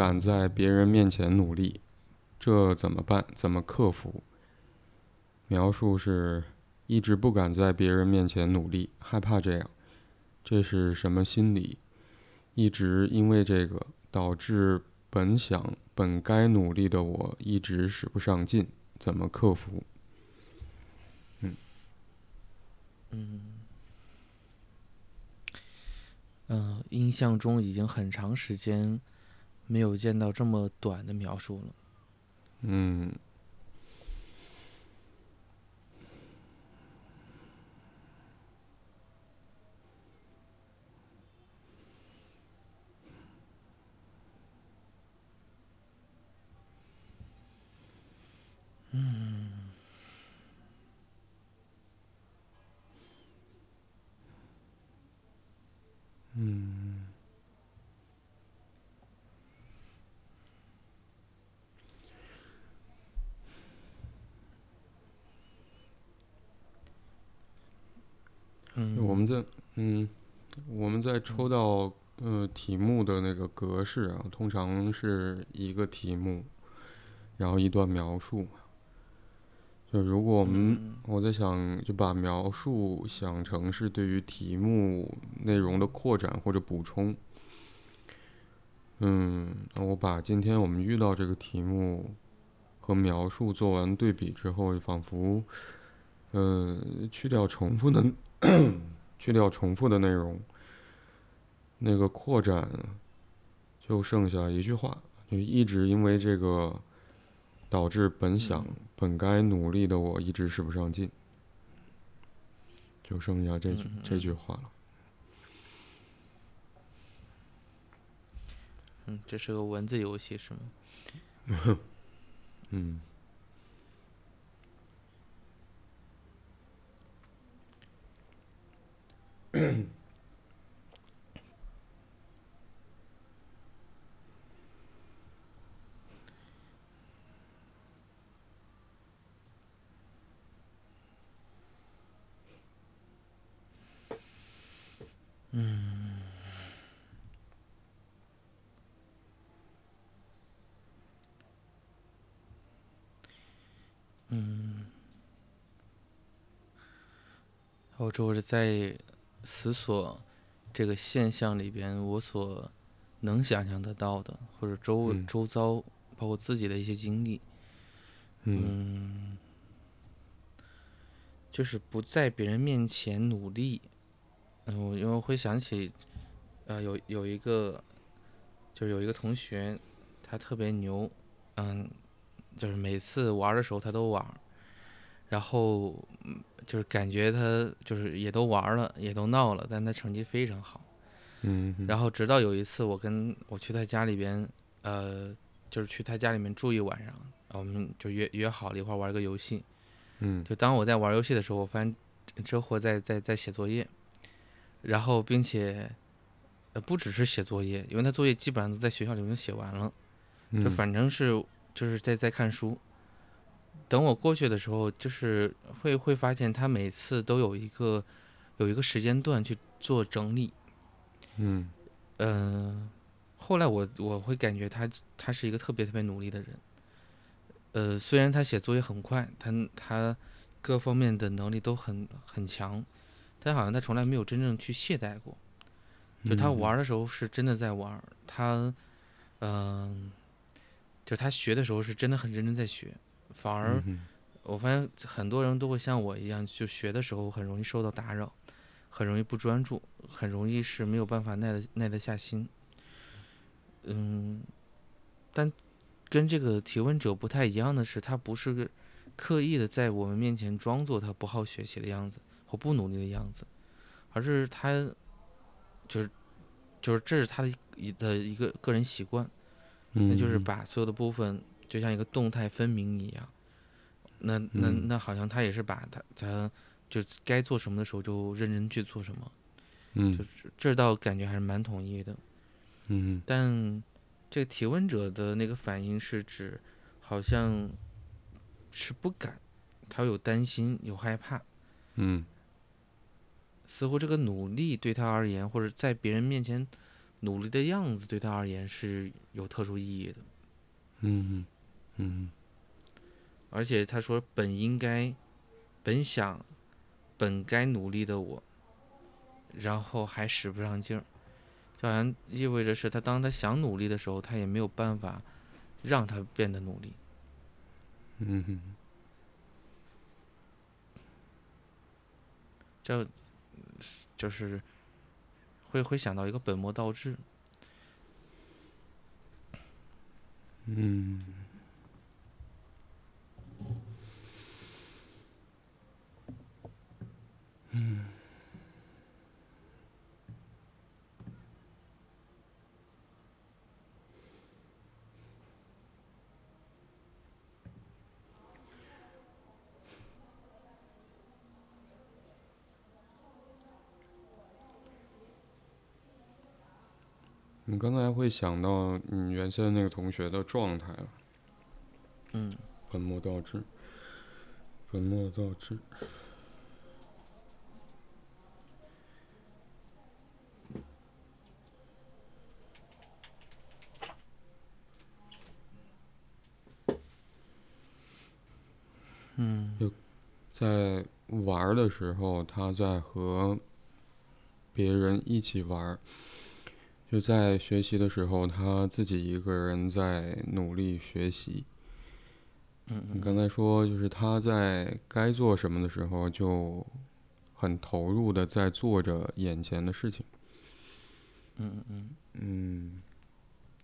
敢在别人面前努力，这怎么办？怎么克服？描述是一直不敢在别人面前努力，害怕这样，这是什么心理？一直因为这个导致本想本该努力的我一直使不上劲，怎么克服？嗯嗯嗯，印象中已经很长时间没有见到这么短的描述了。嗯。我们在嗯，我们在抽到呃题目的那个格式啊，通常是一个题目，然后一段描述。就如果我们我在想，就把描述想成是对于题目内容的扩展或者补充。嗯，那我把今天我们遇到这个题目和描述做完对比之后，仿佛嗯去掉重复的。去掉重复的内容，那个扩展就剩下一句话，就一直因为这个导致本想本该努力的我一直使不上劲，就剩下这句这句话了。嗯，这是个文字游戏是吗？嗯。嗯嗯，我这是在。思索这个现象里边，我所能想象得到的，或者周周遭，包括自己的一些经历，嗯，就是不在别人面前努力。嗯，因为会想起，呃，有有一个，就是有一个同学，他特别牛，嗯，就是每次玩的时候他都玩，然后。就是感觉他就是也都玩了，也都闹了，但他成绩非常好。嗯。然后直到有一次，我跟我去他家里边，呃，就是去他家里面住一晚上，我们就约约好了一块玩个游戏。嗯。就当我在玩游戏的时候，我发现这货在在在写作业，然后并且，呃，不只是写作业，因为他作业基本上都在学校里面写完了，就反正是就是在在看书。等我过去的时候，就是会会发现他每次都有一个有一个时间段去做整理。嗯，呃，后来我我会感觉他他是一个特别特别努力的人。呃，虽然他写作业很快，他他各方面的能力都很很强，但好像他从来没有真正去懈怠过。就他玩的时候是真的在玩，他嗯，就他学的时候是真的很认真在学。反而，我发现很多人都会像我一样，就学的时候很容易受到打扰，很容易不专注，很容易是没有办法耐得耐得下心。嗯，但跟这个提问者不太一样的是，他不是刻意的在我们面前装作他不好学习的样子或不努力的样子，而是他就是就是这是他的一的一个个人习惯，那就是把所有的部分。就像一个动态分明一样，那那那好像他也是把他他就该做什么的时候就认真去做什么，嗯，就这倒感觉还是蛮统一的，嗯，但这个提问者的那个反应是指好像是不敢，他有担心有害怕，嗯，似乎这个努力对他而言或者在别人面前努力的样子对他而言是有特殊意义的。嗯嗯而且他说本应该、本想、本该努力的我，然后还使不上劲儿，就好像意味着是他当他想努力的时候，他也没有办法让他变得努力。嗯哼，这就是会会想到一个本末倒置。嗯嗯你刚才会想到你原先那个同学的状态了，嗯。本末倒置，本末倒置。嗯。在玩儿的时候，他在和别人一起玩儿；就在学习的时候，他自己一个人在努力学习。嗯你刚才说，就是他在该做什么的时候，就很投入的在做着眼前的事情。嗯嗯嗯，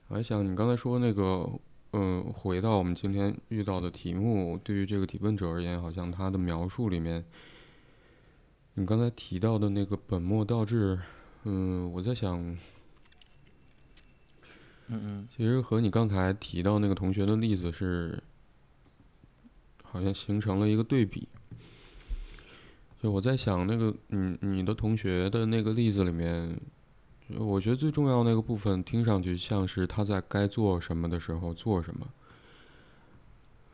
我还想你刚才说那个，嗯，回到我们今天遇到的题目，对于这个提问者而言，好像他的描述里面，你刚才提到的那个本末倒置，嗯，我在想，嗯嗯其实和你刚才提到那个同学的例子是，好像形成了一个对比。就我在想，那个你你的同学的那个例子里面，我觉得最重要那个部分，听上去像是他在该做什么的时候做什么。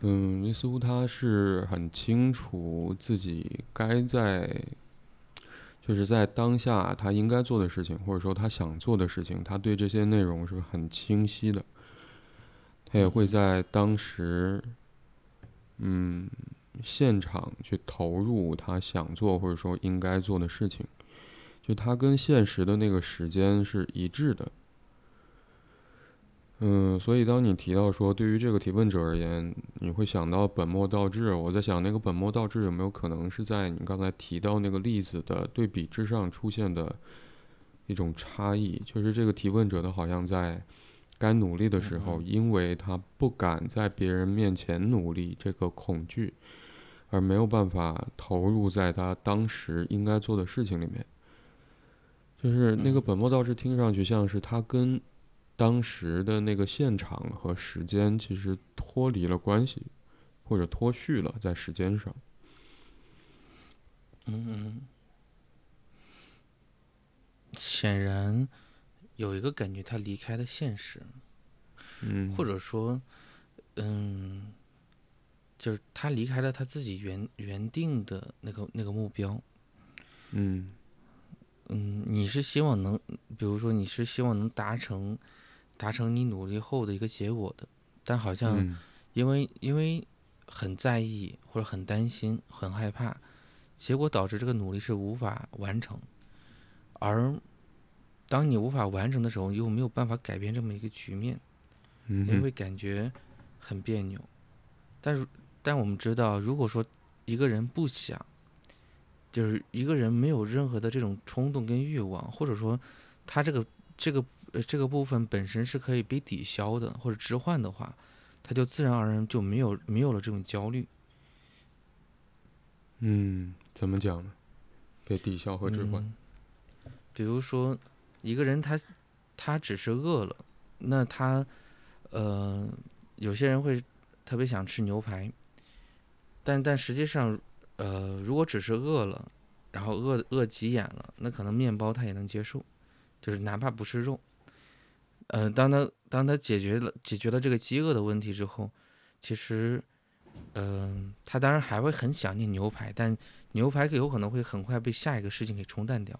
嗯，似乎他是很清楚自己该在，就是在当下他应该做的事情，或者说他想做的事情，他对这些内容是很清晰的。他也会在当时，嗯，现场去投入他想做或者说应该做的事情。就他跟现实的那个时间是一致的。嗯，所以当你提到说对于这个提问者而言，你会想到本末倒置，我在想那个本末倒置有没有可能是在你刚才提到那个例子的对比之上出现的一种差异，就是这个提问者他好像在该努力的时候，嗯因为他不敢在别人面前努力，这个恐惧，而没有办法投入在他当时应该做的事情里面。就是那个嗯。本末倒置，听上去像是他跟当时的那个现场和时间其实脱离了关系，或者脱序了在时间上。嗯嗯，显然有一个感觉，他离开了现实，嗯，或者说，嗯，就是他离开了他自己原原定的那个那个目标。嗯嗯，你是希望能，比如说你是希望能达成达成你努力后的一个结果的，但好像嗯因为因为很在意或者很担心、很害怕，结果导致这个努力是无法完成。而当你无法完成的时候，又没有办法改变这么一个局面，嗯你会感觉很别扭。但是，但我们知道，如果说一个人不想，就是一个人没有任何的这种冲动跟欲望，或者说他这个这个呃这个部分本身是可以被抵消的或者置换的话，他就自然而然就没有没有了这种焦虑。嗯，怎么讲呢？被抵消和置换。嗯比如说，一个人他他只是饿了，那他呃有些人会特别想吃牛排，但但实际上呃如果只是饿了，然后饿饿急眼了，那可能面包他也能接受，就是哪怕不是肉。呃，当他当他解决了解决了这个饥饿的问题之后，其实，嗯、他当然还会很想念牛排，但牛排有可能会很快被下一个事情给冲淡掉。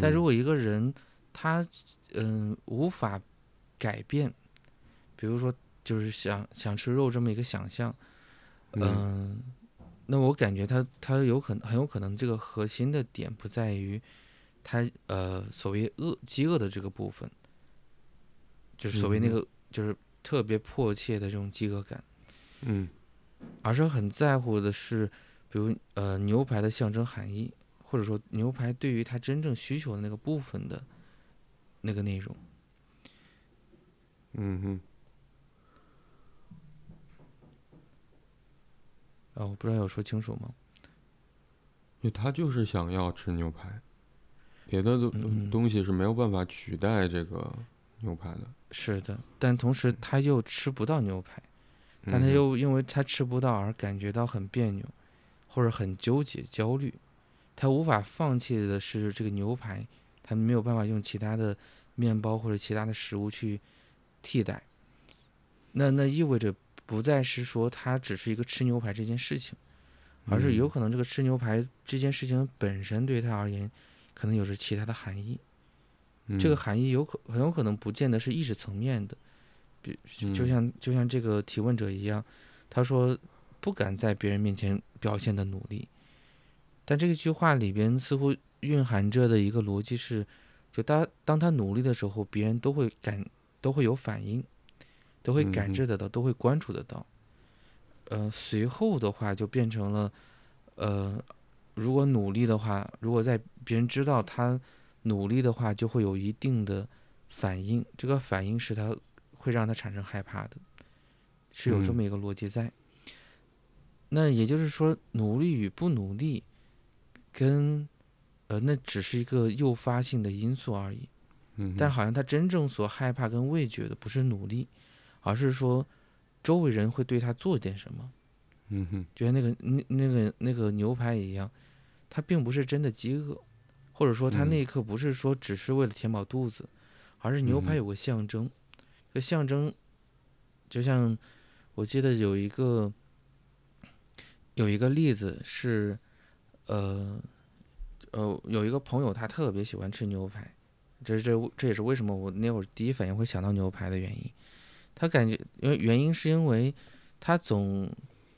但如果果一个人他嗯无法改变，比如说就是想想吃肉这么一个想象，嗯，那我感觉他他有可能很有可能这个核心的点不在于他呃所谓饿饥饿的这个部分，就是所谓那嗯个就是特别迫切的这种饥饿感，嗯而是很在乎的是，比如呃牛排的象征含义，或者说牛排对于他真正需求的那个部分的那个内容。嗯哼，啊，我不知道有说清楚吗？因为他就是想要吃牛排，别的东东西是没有办法取代这个牛排的。是的，但同时他又吃不到牛排，但他又因为他吃不到而感觉到很别扭，或者很纠结、焦虑。他无法放弃的是这个牛排，他没有办法用其他的面包或者其他的食物去替代。那那意味着不再是说他只是一个吃牛排这件事情，而是有嗯可能这个吃牛排这件事情本身对他而言，可能有着其他的含义。这个嗯含义有可很有可能不见得是意识层面的，比就嗯。像就像这个提问者一样，他说不敢在别人面前表现的努力，但这句话里边似乎蕴含着的一个逻辑是，就当当他努力的时候，别人都会感都会有反应，都会感嗯。知得到，都会关注得到。呃，随后的话就变成了，呃，如果努力的话，如果在别人知道他努力的话，就会有一定的反应，这个反应是他会让他产生害怕的，是有这嗯么一个逻辑在。那也就是说，努力与不努力，跟呃，那只是一个诱发性的因素而已。嗯，但好像他真正所害怕跟畏惧的不是努力，而是说周围人会对他做点什么。嗯哼，就像那个那那个那个牛排一样，他并不是真的饥饿，或者说他嗯。那一刻不是说只是为了填饱肚子，而是牛排嗯有个象征，这象征就像我记得有一个有一个例子是，呃呃有一个朋友他特别喜欢吃牛排，这是这这也是为什么我那会儿第一反应会想到牛排的原因。他感觉，因为原因是因为他总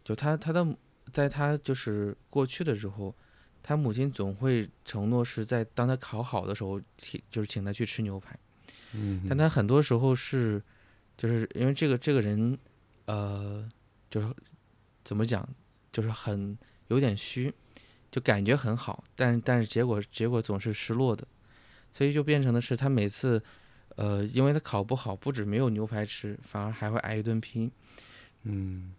就他他的在他就是过去的时候，他母亲总会承诺是在当他考好的时候，请就是请他去吃牛排。嗯，但他很多时候是，就是因为这个这个人，呃，就是怎么讲，就是很有点虚，就感觉很好，但但是结果结果总是失落的，所以就变成的是他每次，呃，因为他考不好，不止没有牛排吃，反而还会挨一顿批。嗯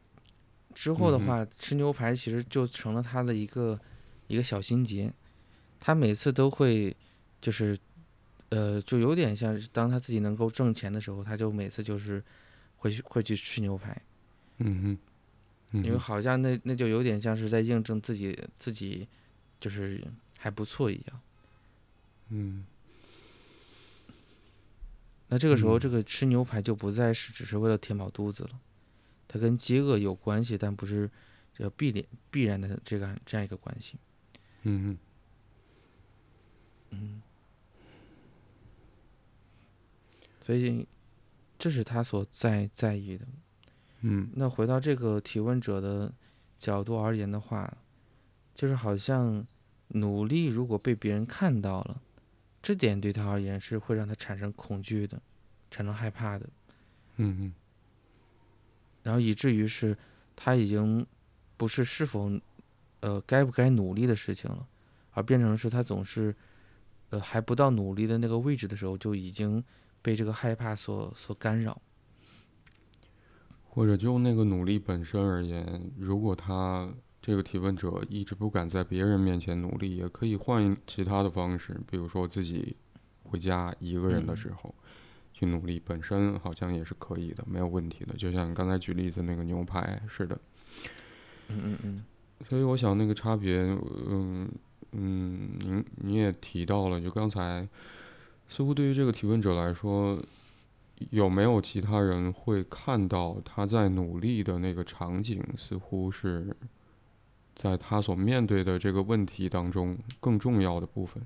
之后的话，吃牛排其实就成了他的一个一个小心结，他每次都会就是，呃，就有点像是当他自己能够挣钱的时候，他就每次就是会去会去吃牛排，嗯哼，嗯因为好像那那就有点像是在印证自己自己就是还不错一样。嗯那这个时候，嗯这个吃牛排就不再是只是为了填饱肚子了，它跟饥饿有关系，但不是这必然必然的这个这样一个关系。嗯哼，嗯，所以这是他所在在意的。嗯。那回到这个提问者的角度而言的话，就是好像努力如果被别人看到了，这点对他而言是会让他产生恐惧的，产生害怕的，嗯嗯，然后以至于是他已经不是是否呃该不该努力的事情了，而变成是他总是呃还不到努力的那个位置的时候，就已经被这个害怕所所干扰。或者就那个努力本身而言，如果他这个提问者一直不敢在别人面前努力，也可以换其他的方式，比如说自己回家一个人的嗯时候、去努力，本身好像也是可以的，没有问题的。就像你刚才举例子那个牛排似的，嗯嗯嗯所以我想那个差别，嗯嗯，您你也提到了，就刚才似乎对于这个提问者来说，有没有其他人会看到他在努力的那个场景，似乎是在他所面对的这个问题当中更重要的部分。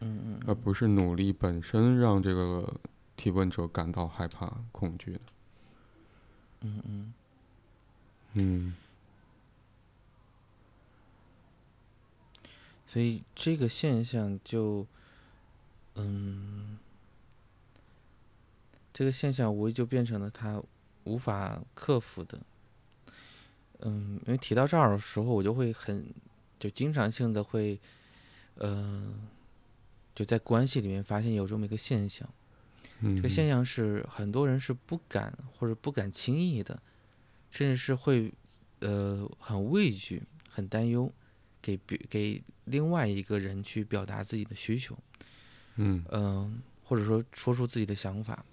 嗯嗯而不是努力本身让这个提问者感到害怕、恐惧的。嗯嗯，嗯所以这个现象就，嗯，这个现象无疑就变成了他无法克服的。嗯，因为提到这儿的时候，我就会很，就经常性的会，呃，就在关系里面发现有这么一个现象。嗯，这个现象是很多人是不敢或者不敢轻易的，甚至是会呃很畏惧、很担忧，给别给另外一个人去表达自己的需求，嗯嗯、或者说说出自己的想法。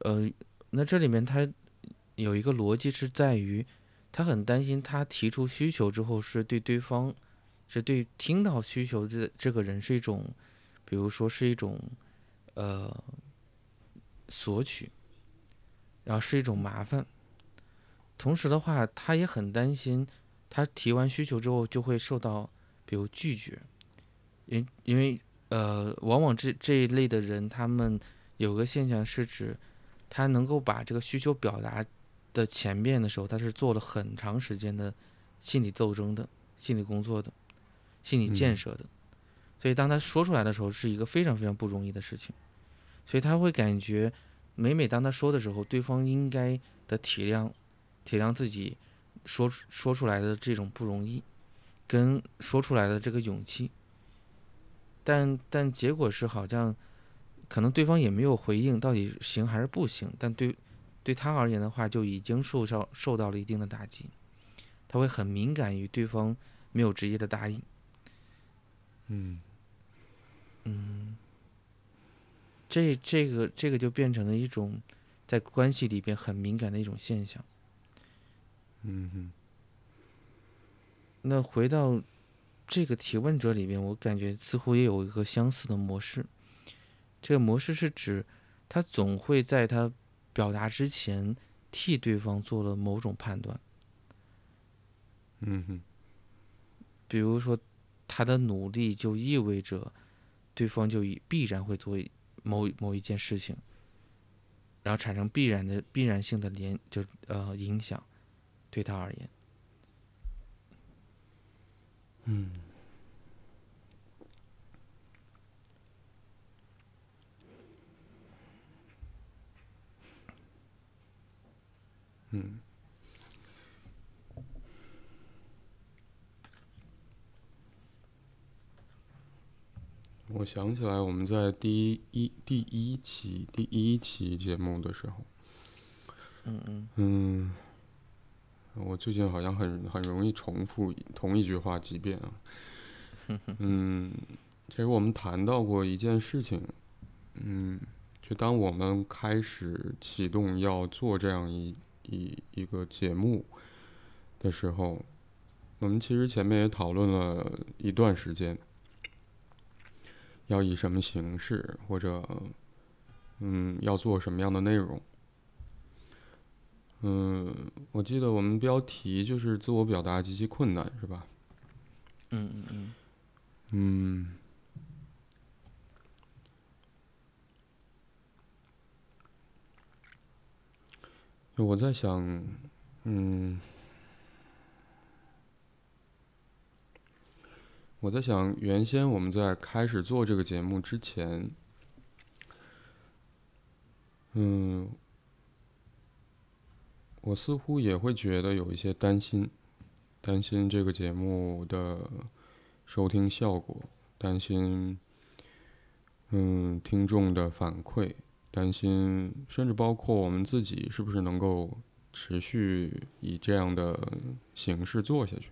呃，那这里面他有一个逻辑是在于，他很担心他提出需求之后是对对方，是对听到需求这这个人是一种，比如说是一种，呃。索取，然后是一种麻烦。同时的话，他也很担心，他提完需求之后就会受到，比如拒绝，因因为呃，往往这这一类的人，他们有个现象是指，他能够把这个需求表达的前面的时候，他是做了很长时间的心理斗争的、心理工作的、心理建设的，所以当他说出来的时候，是一个非常非常不容易的事情。所以他会感觉，每每当他说的时候，对方应该的体谅，体谅自己说说出来的这种不容易，跟说出来的这个勇气。但但结果是好像，可能对方也没有回应到底行还是不行。但对对他而言的话，就已经受到受到了一定的打击，他会很敏感于对方没有直接的答应。嗯嗯。这这个这个就变成了一种在关系里边很敏感的一种现象。嗯嗯那回到这个提问者里边，我感觉似乎也有一个相似的模式。这个模式是指他总会在他表达之前替对方做了某种判断，嗯哼比如说他的努力就意味着对方就必然会做某某一件事情，然后产生必然的必然性的联就呃影响，对他而言，嗯。嗯。我想起来，我们在第一第一期第一期节目的时候，嗯。嗯。嗯，我最近好像很很容易重复同一句话几遍啊。嗯，其实我们谈到过一件事情，嗯，就当我们开始启动要做这样一一一个节目的时候，我们其实前面也讨论了一段时间，要以什么形式或者嗯要做什么样的内容。嗯，我记得我们标题就是自我表达极其困难，是吧？嗯嗯嗯嗯，我在想，嗯，我在想，原先我们在开始做这个节目之前，嗯，我似乎也会觉得有一些担心，担心这个节目的收听效果，担心嗯听众的反馈，担心甚至包括我们自己是不是能够持续以这样的形式做下去，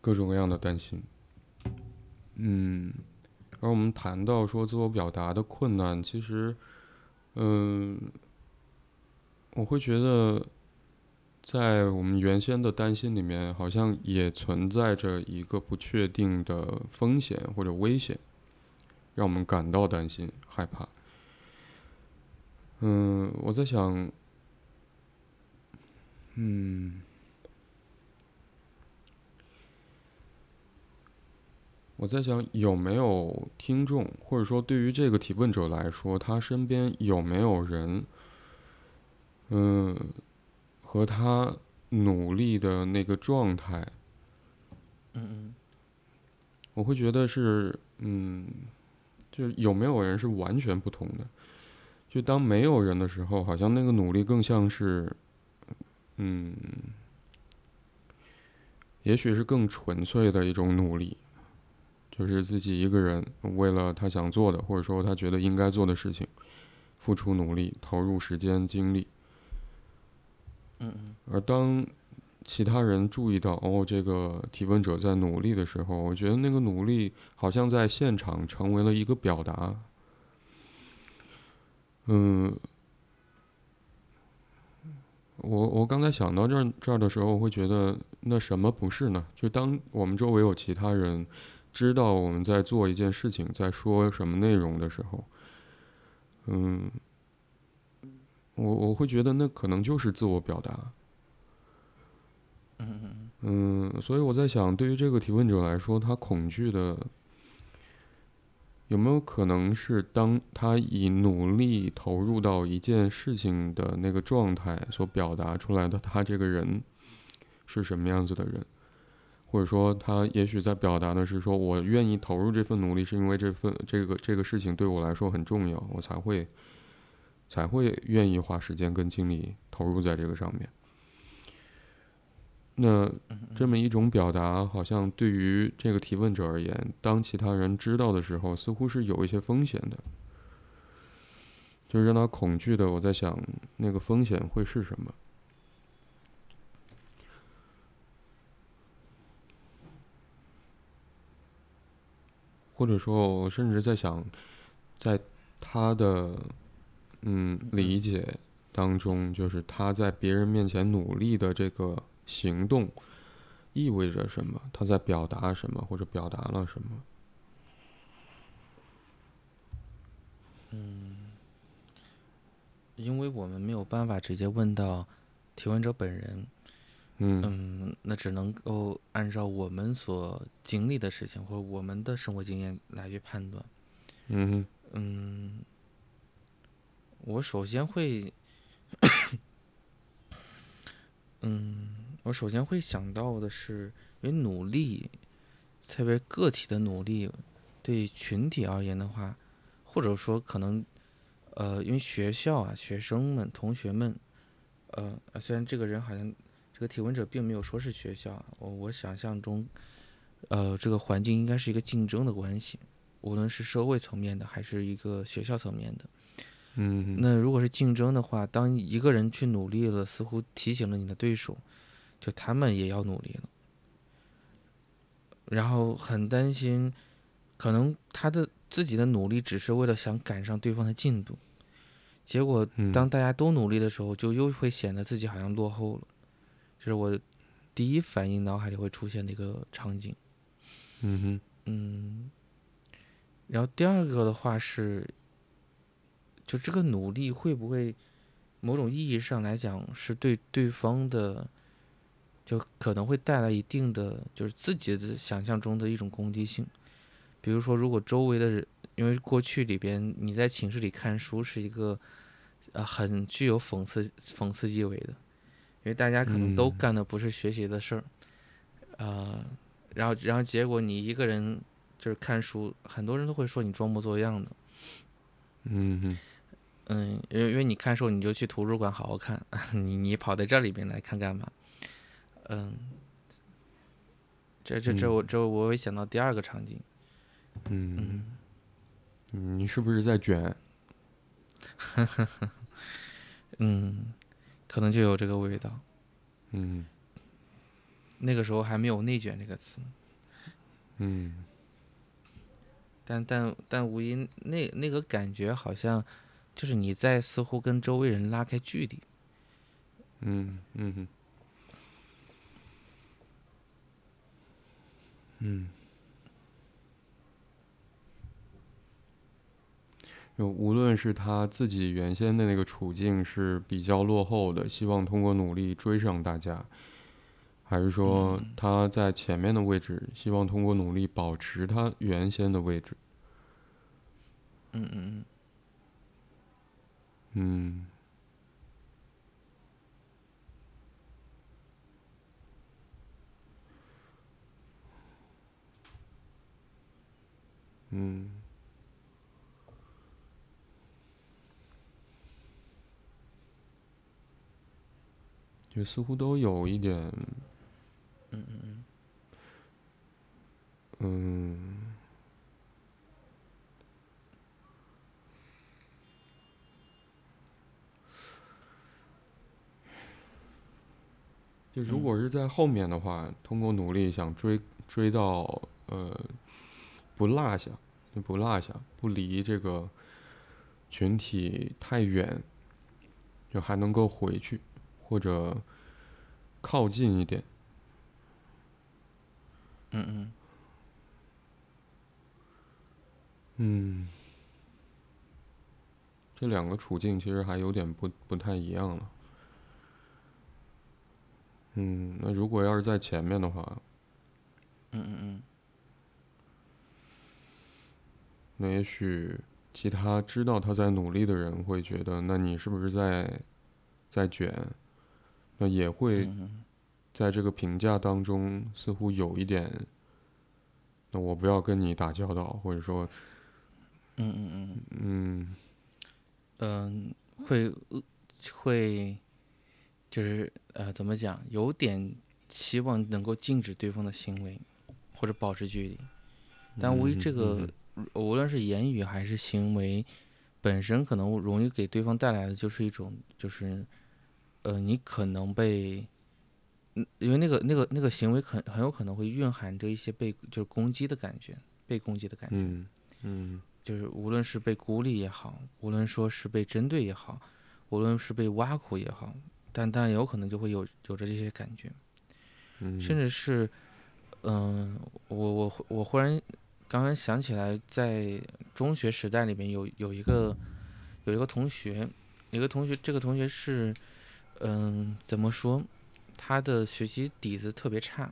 各种各样的担心。嗯，而我们谈到说自我表达的困难，其实，嗯，我会觉得。在我们原先的担心里面，好像也存在着一个不确定的风险或者危险，让我们感到担心、害怕。嗯，我在想，嗯，我在想有没有听众，或者说对于这个提问者来说，他身边有没有人，嗯，和他努力的那个状态，嗯嗯我会觉得是，嗯，就是有没有人是完全不同的。就当没有人的时候，好像那个努力更像是，嗯，也许是更纯粹的一种努力，就是自己一个人为了他想做的，或者说他觉得应该做的事情，付出努力，投入时间精力。嗯而当其他人注意到哦，这个提问者在努力的时候，我觉得那个努力好像在现场成为了一个表达。嗯，我我刚才想到这儿这儿的时候，我会觉得那什么不是呢？就当我们周围有其他人知道我们在做一件事情，在说什么内容的时候，嗯，我我会觉得那可能就是自我表达。嗯嗯嗯，所以我在想，对于这个提问者来说，他恐惧的有没有可能是当他以努力投入到一件事情的那个状态所表达出来的，他这个人是什么样子的人？或者说，他也许在表达的是说，我愿意投入这份努力，是因为这份这个这个事情对我来说很重要，我才会才会愿意花时间跟精力投入在这个上面。那这么一种表达，好像对于这个提问者而言，当其他人知道的时候，似乎是有一些风险的，就是让他恐惧的。我在想，那个风险会是什么？或者说，我甚至在想，在他的嗯理解当中，就是他在别人面前努力的这个行动意味着什么？他在表达什么，或者表达了什么？嗯因为我们没有办法直接问到提问者本人，嗯嗯，那只能够按照我们所经历的事情或者我们的生活经验来去判断。嗯嗯，我首先会，嗯，我首先会想到的是，因为努力，特别个体的努力，对群体而言的话，或者说可能，呃，因为学校啊，学生们、同学们，呃，虽然这个人好像这个提问者并没有说是学校，我我想象中，呃，这个环境应该是一个竞争的关系。无论是社会层面的，还是一个学校层面的。嗯那如果是竞争的话，当一个人去努力了，似乎提醒了你的对手，就他们也要努力了。然后很担心，可能他的自己的努力只是为了想赶上对方的进度，结果嗯当大家都努力的时候，就又会显得自己好像落后了。这是我第一反应，脑海里会出现的一个场景。嗯哼嗯，然后第二个的话是，就这个努力会不会某种意义上来讲是对对方的，就可能会带来一定的就是自己的想象中的一种攻击性。比如说，如果周围的人，因为过去里边你在寝室里看书是一个呃很具有讽刺讽刺意味的，因为大家可能都嗯。干的不是学习的事儿，呃，然后然后结果你一个人就是看书，很多人都会说你装模作样的，嗯哼嗯，因为因为你看书你就去图书馆好好看，你你跑在这里边来看干嘛？嗯，这这这嗯我这我会想到第二个场景，嗯，你是不是在卷？嗯，可能就有这个味道。嗯那个时候还没有“内卷”这个词，嗯但但但无疑那那个感觉好像就是你在似乎跟周围人拉开距离。嗯嗯哼嗯。就无论是他自己原先的那个处境是比较落后的，希望通过努力追上大家，还是说嗯他在前面的位置，希望通过努力保持他原先的位置？嗯嗯嗯嗯，嗯，就似乎都有一点，嗯。嗯。嗯。嗯，就如嗯果是在后面的话，通过努力想追追到呃不落下，就不落下，不离这个群体太远，就还能够回去或者靠近一点。嗯嗯嗯，这两个处境其实还有点不不太一样了。嗯，那如果要是在前面的话，嗯嗯嗯。那也许其他知道他在努力的人会觉得，那你是不是在在卷？那也会在这个评价当中似乎有一点，那我不要跟你打交道，或者说，嗯嗯嗯。嗯。嗯，会呃会就是呃怎么讲，有点希望能够禁止对方的行为，或者保持距离。但无疑这个嗯无论是言语还是行为本身，可能容易给对方带来的就是一种就是呃你可能被。嗯，因为那个、那个、那个行为很很有可能会蕴含着一些被就是攻击的感觉，被攻击的感觉。嗯嗯就是无论是被孤立也好，无论说是被针对也好，无论是被挖苦也好，但但有可能就会有有着这些感觉，嗯，甚至是，嗯、我我我忽然刚刚想起来，在中学时代里面有有一个有一个同学，有一个同学，这个同学是，嗯、怎么说，他的学习底子特别差，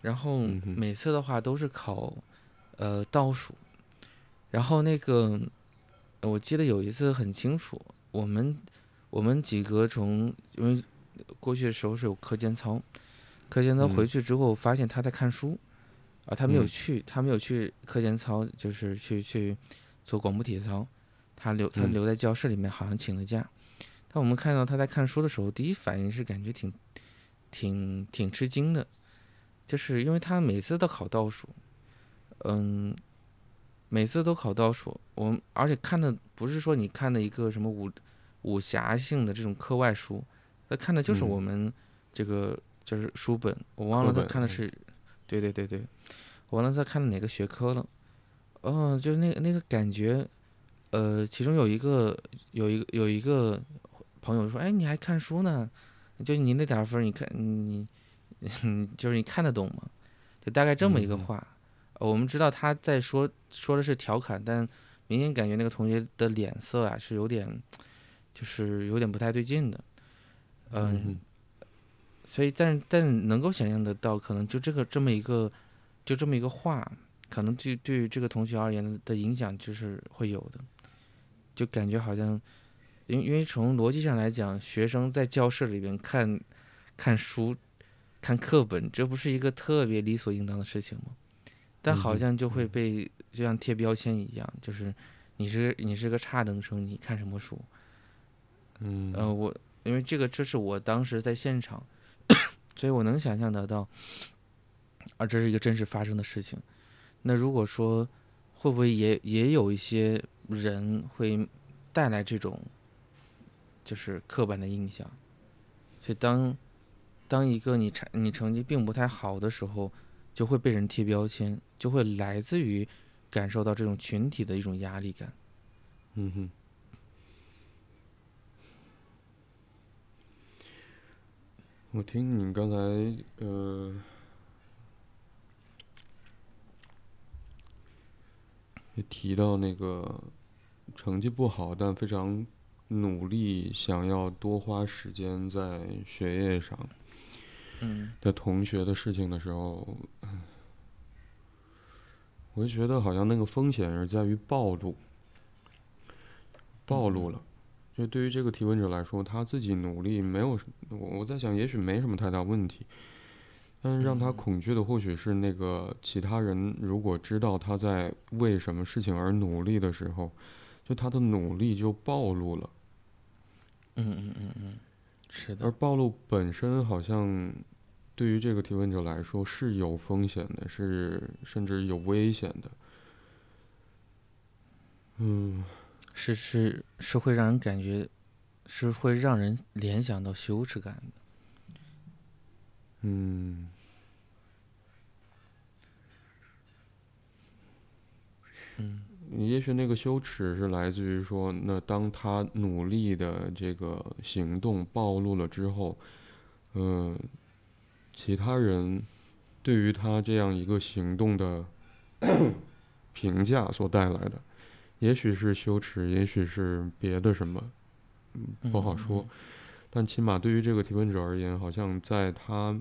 然后每次的话都是考，呃倒数，然后那个我记得有一次很清楚，我们我们几个从因为过去的时候是有课间操，课间操回嗯去之后发现他在看书，啊，他没有嗯去，他没有去课间操，就是去去做广播体操，他留他嗯留在教室里面，好像请了假。但我们看到他在看书的时候，第一反应是感觉挺挺挺吃惊的，就是因为他每次都考倒数，嗯，每次都考倒数。我们而且看的不是说你看的一个什么武武侠性的这种课外书，他看的就是嗯我们这个就是书本，我忘了他看的是，对对对对，我忘了他看的哪个学科了。哦，就是那个那个感觉，呃，其中有一个有一个有一个朋友说，哎，你还看书呢？就你那点儿分，你看你，你 就是你看得懂吗？就大概这么一个话。呃我们知道他在说说的是调侃，但明显感觉那个同学的脸色啊是有点，就是有点不太对劲的。嗯，嗯所以但但能够想象得到，可能就这个这么一个，就这么一个话，可能对对于这个同学而言的影响就是会有的，就感觉好像，因为因为从逻辑上来讲，学生在教室里边看看书、看课本，这不是一个特别理所应当的事情吗？但好像就会被就像贴标签一样，就是你是你是个差等生，你看什么书？嗯呃，我因为这个这是我当时在现场，所以我能想象得到，啊，这是一个真实发生的事情。那如果说会不会也也有一些人会带来这种就是刻板的印象？所以当当一个你成你成绩并不太好的时候，就会被人贴标签，就会来自于感受到这种群体的一种压力感。嗯哼。我听你刚才呃，也提到那个成绩不好，但非常努力，想要多花时间在学业上。嗯的同学的事情的时候，我就觉得好像那个风险是在于暴露，暴露了。就对于这个提问者来说，他自己努力没有什，我我在想，也许没什么太大问题。但是让他嗯恐惧的，或许是那个其他人如果知道他在为什么事情而努力的时候，就他的努力就暴露了。嗯嗯嗯嗯，是的而，暴露本身好像对于这个提问者来说是有风险的，是甚至有危险的。嗯，是是是会让人感觉，是会让人联想到羞耻感的。嗯，嗯也许那个羞耻是来自于说，那当他努力的这个行动暴露了之后，嗯、其他人对于他这样一个行动的 评价所带来的，也许是羞耻，也许是别的什么，嗯，不好说。但起码对于这个提问者而言，好像在他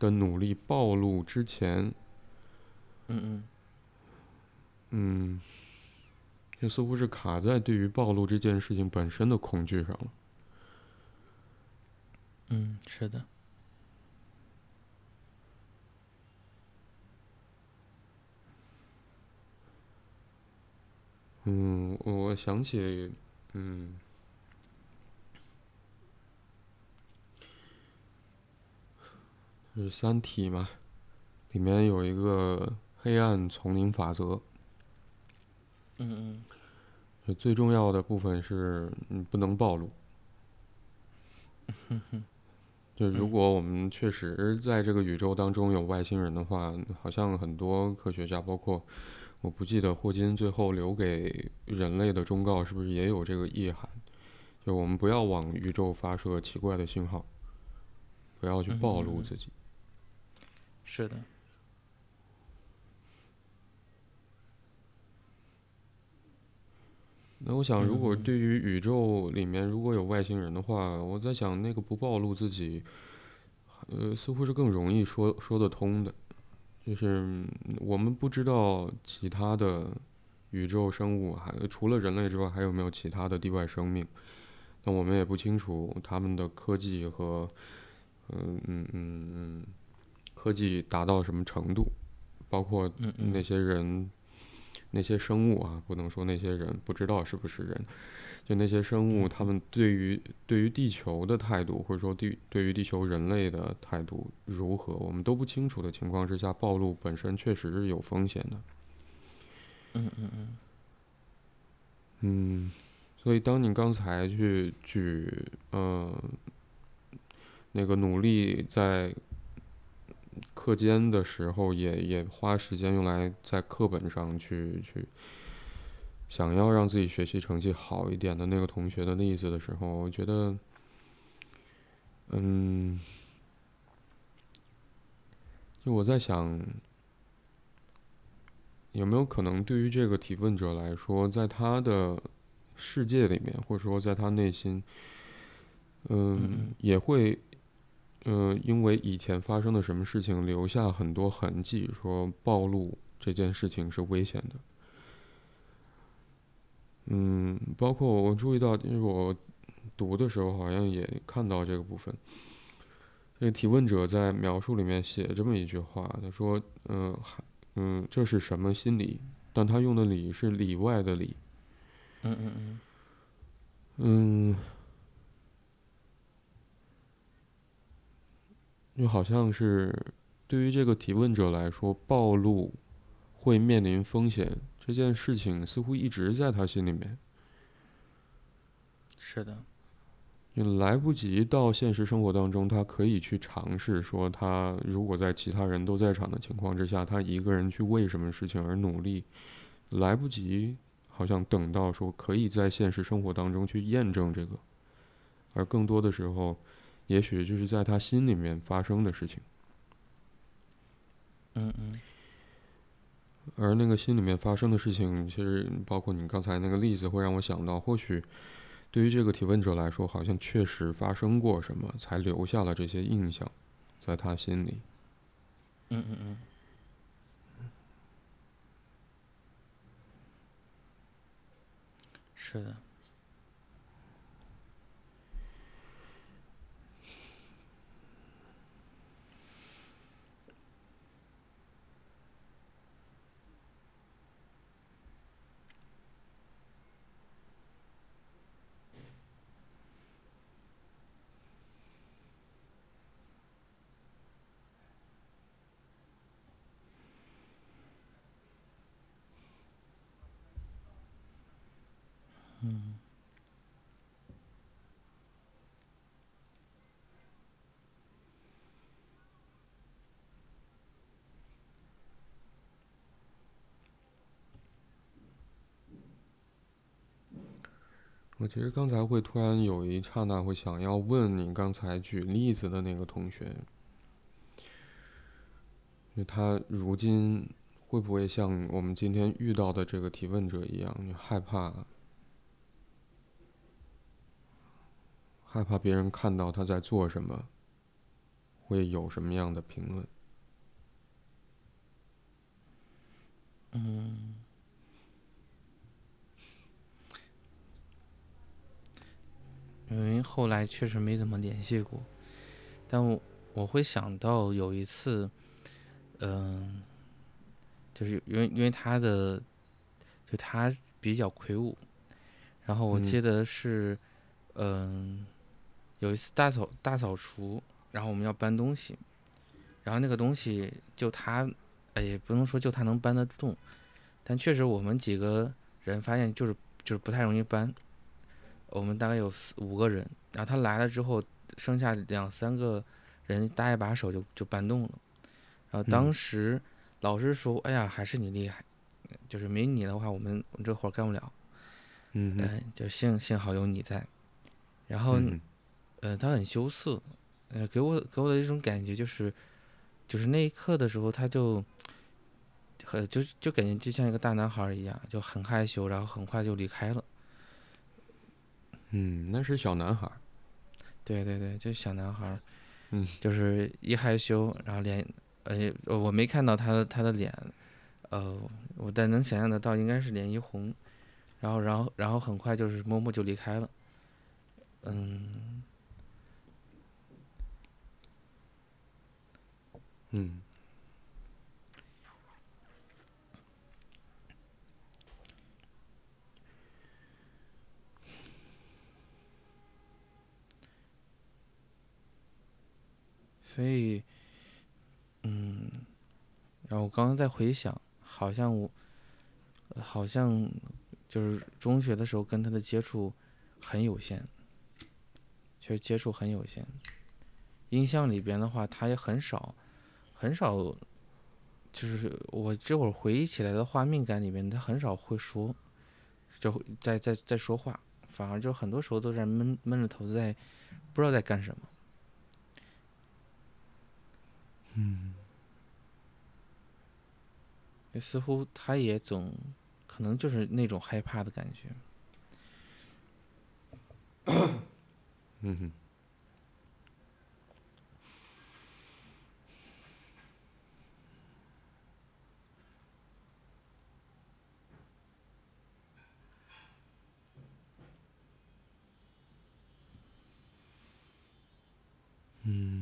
的努力暴露之前，嗯嗯嗯，这似乎是卡在对于暴露这件事情本身的恐惧上了。嗯，是的，嗯，我想起，嗯，是《三体》嘛，里面有一个黑暗丛林法则，嗯嗯就最重要的部分是你不能暴露。就如果我们确实在这个宇宙当中有外星人的话，好像很多科学家，包括我不记得霍金最后留给人类的忠告是不是也有这个意涵？就我们不要往宇宙发射奇怪的信号，不要去暴露自己。是的，那我想，如果嗯对于宇宙里面如果有外星人的话，我在想那个不暴露自己，呃，似乎是更容易说说得通的。就是嗯我们不知道其他的宇宙生物还除了人类之外还有没有其他的地外生命，那我们也不清楚他们的科技和，嗯嗯嗯嗯，科技达到什么程度，包括那些人。那些生物啊，不能说那些人不知道是不是人，就那些生物，他们对于对于地球的态度，或者说地对于地球人类的态度如何，我们都不清楚的情况之下，暴露本身确实是有风险的。嗯嗯嗯嗯，所以当你刚才去举，呃，那个努力在课间的时候也，也花时间用来在课本上去去想要让自己学习成绩好一点的那个同学的例子的时候，我觉得，嗯，就我在想，有没有可能对于这个提问者来说，在他的世界里面，或者说在他内心，嗯，嗯也会，呃，因为以前发生的什么事情留下很多痕迹，说暴露这件事情是危险的。嗯，包括我注意到，就是我读的时候好像也看到这个部分。这个提问者在描述里面写这么一句话，他说：“嗯、还嗯，这是什么心理？但他用的理是里外的里。嗯嗯嗯嗯，就好像是对于这个提问者来说，暴露会面临风险这件事情，似乎一直在他心里面。是的，你来不及到现实生活当中，他可以去尝试说，他如果在其他人都在场的情况之下，他一个人去为什么事情而努力，来不及，好像等到说可以在现实生活当中去验证这个，而更多的时候，也许就是在他心里面发生的事情，嗯嗯而那个心里面发生的事情，其实包括你刚才那个例子，会让我想到，或许对于这个提问者来说，好像确实发生过什么，才留下了这些印象。在他心里。嗯嗯嗯。是的。我其实刚才会突然有一刹那会想要问你刚才举例子的那个同学，就他如今会不会像我们今天遇到的这个提问者一样，就害怕？害怕别人看到他在做什么，会有什么样的评论？嗯，因为后来确实没怎么联系过，但我我会想到有一次，嗯，就是因为因为他的，就他比较魁梧，然后我记得是，嗯。有一次大扫大扫除，然后我们要搬东西，然后那个东西就他，哎也不能说就他能搬得动，但确实我们几个人发现就是就是不太容易搬。我们大概有四五个人，然后他来了之后，剩下两三个人搭一把手就就搬动了。然后当时老师说：“哎呀，还是你厉害，就是没你的话，我们我们这活干不了。”嗯就幸幸好有你在，然后。呃，他很羞涩，呃，给我给我的一种感觉就是，就是那一刻的时候，他就，很就就感觉就像一个大男孩一样，就很害羞，然后很快就离开了。嗯，那是小男孩。对对对，就小男孩。嗯。就是一害羞，然后脸，呃，我没看到他的他的脸，呃，我但能想象得到应该是脸一红，然后然后然后很快就是默默就离开了。嗯。嗯，所以，嗯，然后我刚刚在回想，好像我，好像就是中学的时候跟他的接触很有限，其实接触很有限，印象里边的话，他也很少。很少，就是我这会儿回忆起来的画面感里面，他很少会说，就在在在说话，反而就很多时候都在闷闷着头在，不知道在干什么。嗯，似乎他也总，可能就是那种害怕的感觉。嗯哼。嗯，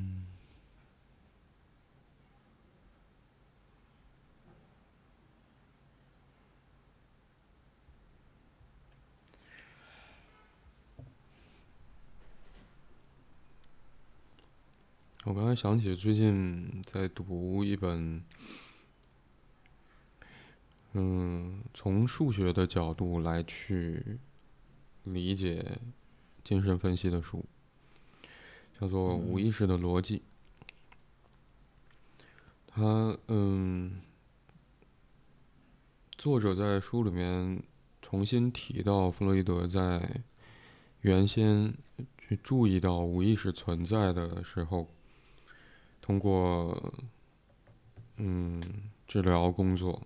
我刚才想起最近在读一本，嗯，从数学的角度来去理解精神分析的书。叫做无意识的逻辑。他嗯，作者在书里面重新提到弗洛伊德在原先去注意到无意识存在的时候，通过嗯治疗工作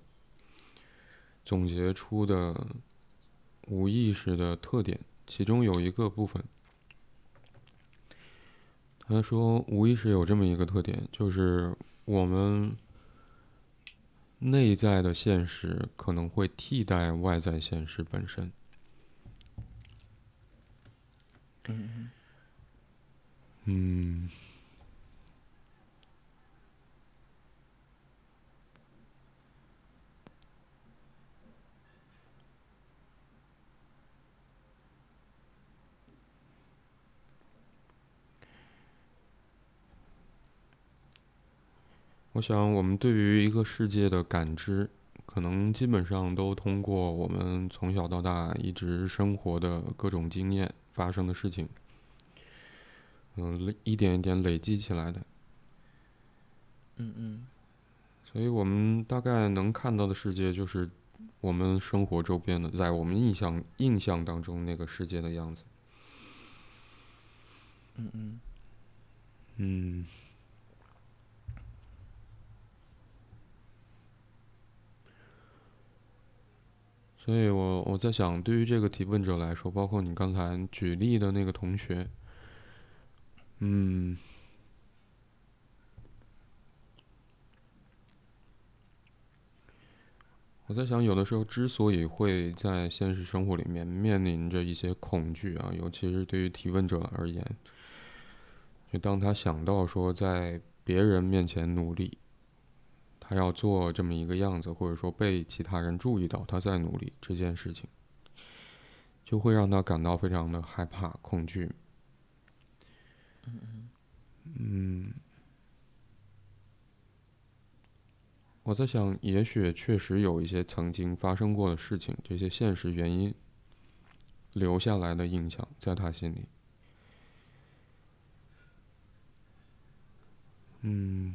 总结出的无意识的特点，其中有一个部分。他说，无意识有这么一个特点，就是我们内在的现实可能会替代外在现实本身。嗯嗯，我想，我们对于一个世界的感知，可能基本上都通过我们从小到大一直生活的各种经验发生的事情，嗯，累一点一点累积起来的。嗯嗯所以我们大概能看到的世界，就是我们生活周边的，在我们印象印象当中那个世界的样子。嗯嗯嗯，所以我我在想，对于这个提问者来说，包括你刚才举例的那个同学，嗯，我在想，有的时候之所以会在现实生活里面面临着一些恐惧啊，尤其是对于提问者而言，就当他想到说在别人面前努力，他要做这么一个样子，或者说被其他人注意到他在努力这件事情，就会让他感到非常的害怕、恐惧。嗯，我在想，也许确实有一些曾经发生过的事情，这些现实原因留下来的印象在他心里。嗯，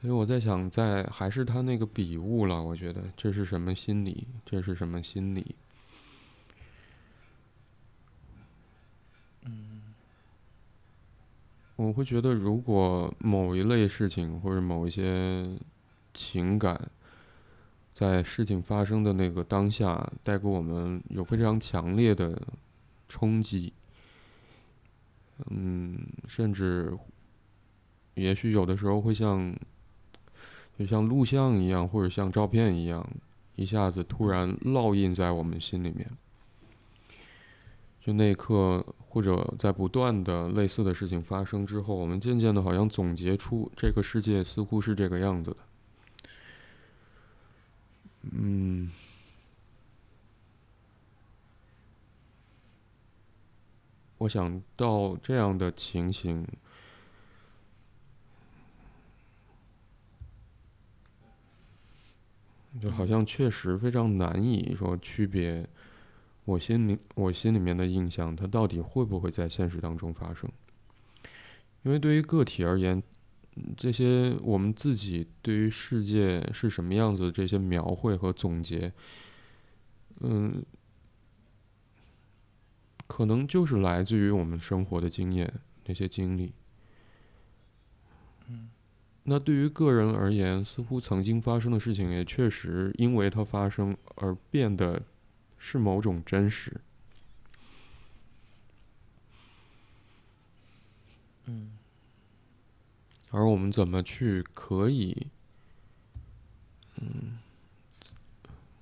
所以我在想，在还是他那个笔误了。我觉得这是什么心理？这是什么心理？嗯我会觉得，如果某一类事情或者某一些情感，在事情发生的那个当下，带给我们有非常强烈的冲击，嗯，甚至也许有的时候会像，就像录像一样，或者像照片一样，一下子突然烙印在我们心里面。就那一刻，或者在不断的类似的事情发生之后，我们渐渐的好像总结出这个世界似乎是这个样子的。嗯，我想到这样的情形，就好像确实非常难以说区别。我心里，我心里面的印象，它到底会不会在现实当中发生？因为对于个体而言，这些我们自己对于世界是什么样子这些描绘和总结，嗯，可能就是来自于我们生活的经验那些经历。那对于个人而言，似乎曾经发生的事情，也确实因为它发生而变得。是某种真实。嗯。而我们怎么去可以，嗯，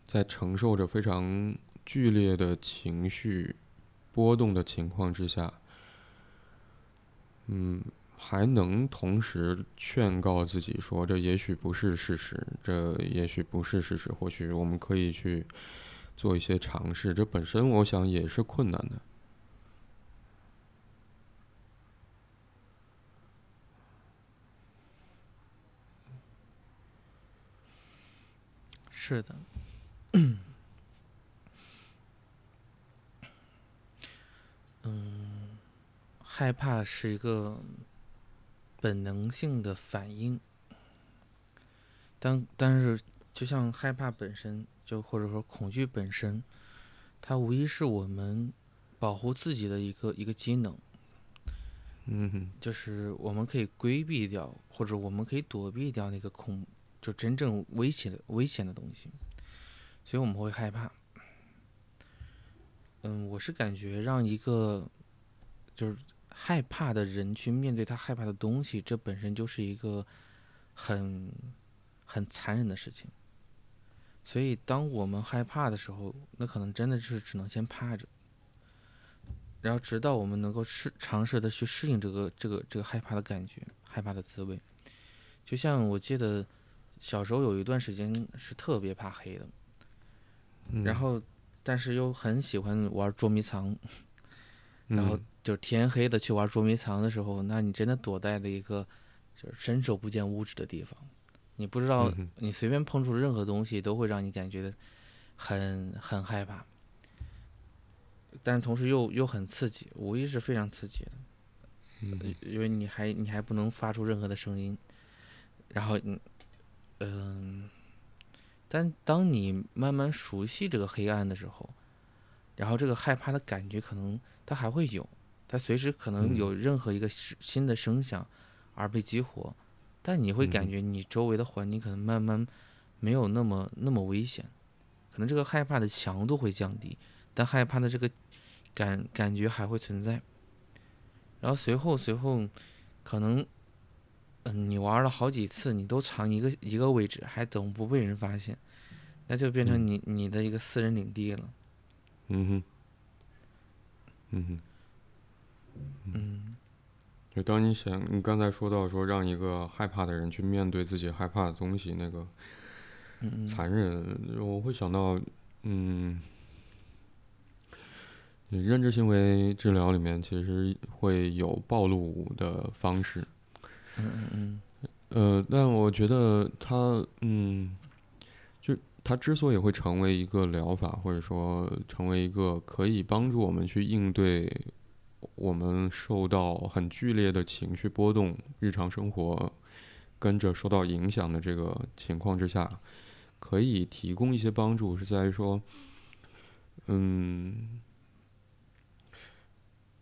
在承受着非常剧烈的情绪波动的情况之下，嗯，还能同时劝告自己说，这也许不是事实，这也许不是事实，或许我们可以去。做一些尝试，这本身我想也是困难的。是的，嗯，害怕是一个本能性的反应，但但是就像害怕本身。就或者说恐惧本身，它无疑是我们保护自己的一个一个机能。嗯，就是我们可以规避掉，或者我们可以躲避掉那个恐，就真正危险的危险的东西。所以我们会害怕。嗯，我是感觉让一个就是害怕的人去面对他害怕的东西，这本身就是一个很很残忍的事情。所以，当我们害怕的时候，那可能真的是只能先趴着，然后直到我们能够试尝试的去适应这个这个这个害怕的感觉、害怕的滋味。就像我记得小时候有一段时间是特别怕黑的，嗯然后但是又很喜欢玩捉迷藏，然后嗯。就是天黑的去玩捉迷藏的时候，那你真的躲在了一个就是伸手不见五指的地方，你不知道你随便碰触任何东西都会让你感觉很很害怕，但是同时又又很刺激，无疑是非常刺激的，嗯。因为你还你还不能发出任何的声音，然后嗯嗯，但当你慢慢熟悉这个黑暗的时候，然后这个害怕的感觉可能它还会有，它随时可能嗯有任何一个新新的声响而被激活，但你会感嗯觉你周围的环境可能慢慢没有那么那么危险，可能这个害怕的强度会降低，但害怕的这个感感觉还会存在。然后随后随后，可能，嗯，你玩了好几次，你都藏一个一个位置，还总不被人发现，那就变成嗯你你的一个私人领地了。嗯哼，嗯哼。嗯。就当你想，你刚才说到说让一个害怕的人去面对自己害怕的东西，那个残忍，我会想到，嗯，你认知行为治疗里面其实会有暴露的方式，嗯嗯嗯。呃，但我觉得他，嗯，就它之所以会成为一个疗法，或者说成为一个可以帮助我们去应对我们受到很剧烈的情绪波动、日常生活跟着受到影响的这个情况之下，可以提供一些帮助，是在于说，嗯，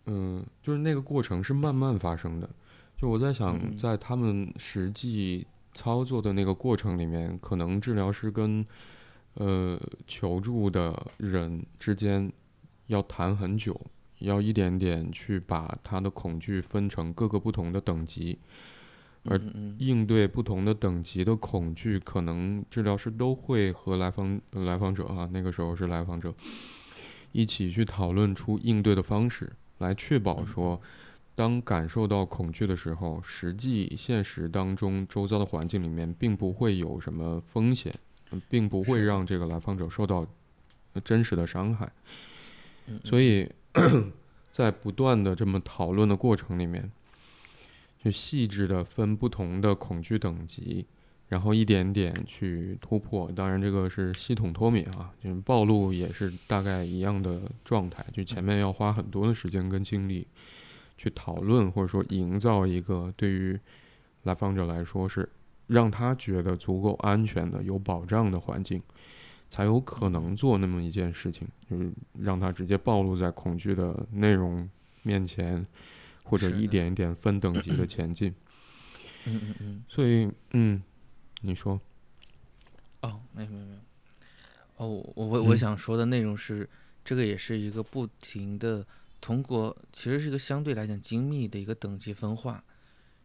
嗯，就是那个过程是慢慢发生的。就我在想，嗯在他们实际操作的那个过程里面，可能治疗师跟呃求助的人之间要谈很久，要一点点去把他的恐惧分成各个不同的等级，而应对不同的等级的恐惧，可能治疗师都会和来访呃来访者啊，那个时候是来访者，一起去讨论出应对的方式，来确保说，当感受到恐惧的时候，实际现实当中周遭的环境里面并不会有什么风险，呃并不会让这个来访者受到呃真实的伤害。嗯，所以，在不断的这么讨论的过程里面，就细致的分不同的恐惧等级，然后一点点去突破。当然，这个是系统脱敏啊，就是暴露也是大概一样的状态。就前面要花很多的时间跟精力去讨论，或者说营造一个对于来访者来说是让他觉得足够安全的、有保障的环境。才有可能做那么一件事情，就是让他直接暴露在恐惧的内容面前，或者一点一点分等级的前进。嗯嗯嗯，所以，嗯，你说，哦，没有没有没有，哦，我我我嗯想说的内容是，这个也是一个不停的通过，其实是一个相对来讲精密的一个等级分化，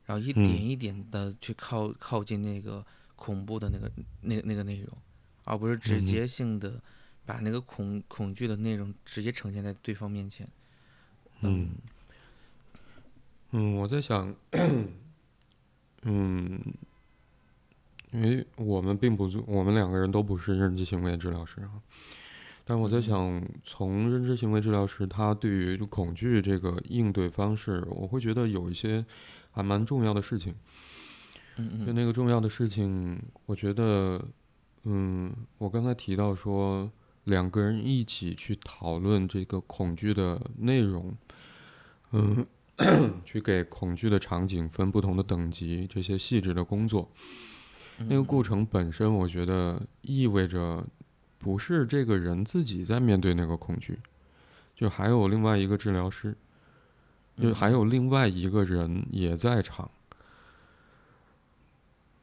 然后一嗯点一点的去靠靠近那个恐怖的那个那个那个内容，而不是直接性的把那个恐恐惧的内容直接呈现在对方面前。嗯嗯，我在想，嗯，因为我们并不是，我们两个人都不是认知行为治疗师啊。但我在嗯想，从认知行为治疗师他对于恐惧这个应对方式，我会觉得有一些还蛮重要的事情。嗯嗯就那个重要的事情，我觉得，嗯，我刚才提到说，两个人一起去讨论这个恐惧的内容，嗯，去给恐惧的场景分不同的等级，这些细致的工作，嗯，那个过程本身，我觉得意味着不是这个人自己在面对那个恐惧，就还有另外一个治疗师，就还有另外一个人也在场。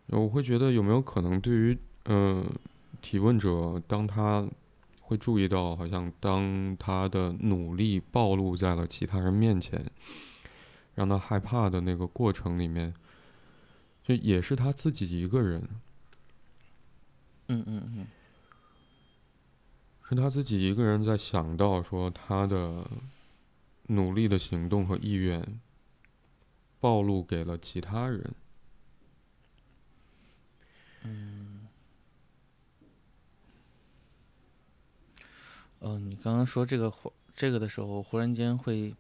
我会觉得有没有可能，对于呃提问者，当他会注意到，好像当他的努力暴露在了其他人面前，让他害怕的那个过程里面，就也是他自己一个人，嗯嗯嗯，是他自己一个人在想到说他的努力的行动和意愿暴露给了其他人。嗯，你刚刚说这个画这个的时候，忽然间会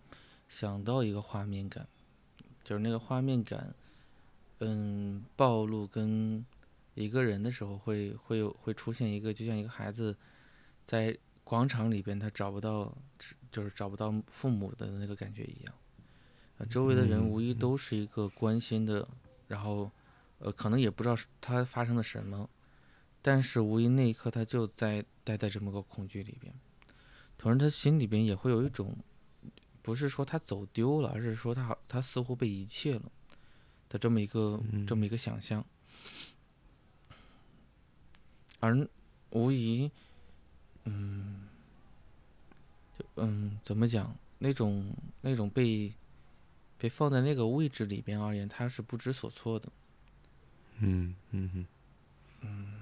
想到一个画面感，就是那个画面感，嗯，暴露跟一个人的时候会会有会出现一个，就像一个孩子在广场里边，他找不到，就是找不到父母的那个感觉一样。呃，周围的人无疑都是一个关心的，然后，呃，可能也不知道他发生了什么，但是无疑那一刻他就在待在这么个恐惧里边。同时，他心里边也会有一种，不是说他走丢了，而是说他好，他似乎被遗弃了的这么一个这么一个想象。而无疑，嗯，就嗯，怎么讲？那种那种被被放在那个位置里边而言，他是不知所措的。嗯嗯嗯。嗯。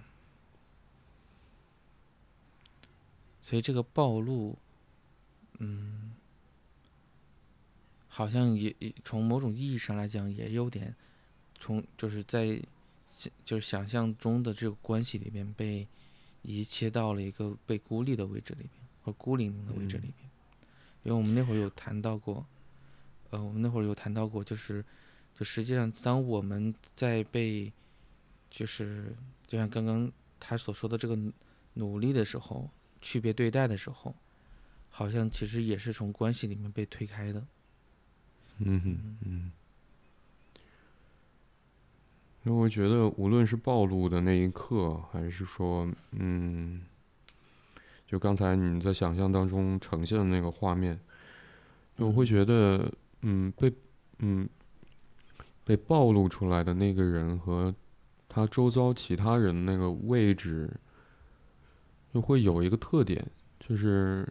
所以这个暴露，嗯，好像也也从某种意义上来讲，也有点从就是在就是想象中的这个关系里面被遗切到了一个被孤立的位置里面，或孤零零的位置里面。因为我们那会儿有谈到过，呃，我们那会儿有谈到过，就是就实际上，当我们在被就是就像刚刚他所说的这个努力的时候。区别对待的时候，好像其实也是从关系里面被推开的。嗯哼嗯。因为我觉得，无论是暴露的那一刻，还是说，嗯，就刚才你在想象当中呈现的那个画面，我会觉得，嗯，被，嗯，被暴露出来的那个人和他周遭其他人那个位置。就会有一个特点，就是，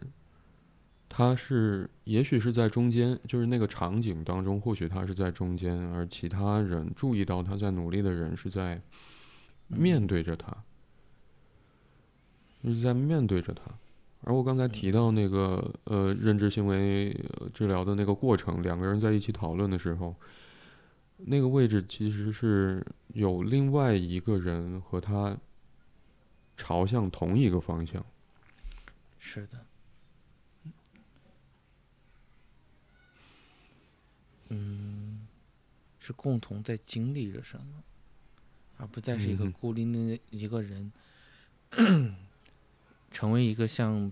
他是也许是在中间，就是那个场景当中，或许他是在中间，而其他人注意到他在努力的人是在面对着他，是在面对着他。而我刚才提到那个呃认知行为治疗的那个过程，两个人在一起讨论的时候，那个位置其实是有另外一个人和他。朝向同一个方向，是的，嗯，是共同在经历着什么，而不再是一个孤零零的一个人，成为一个像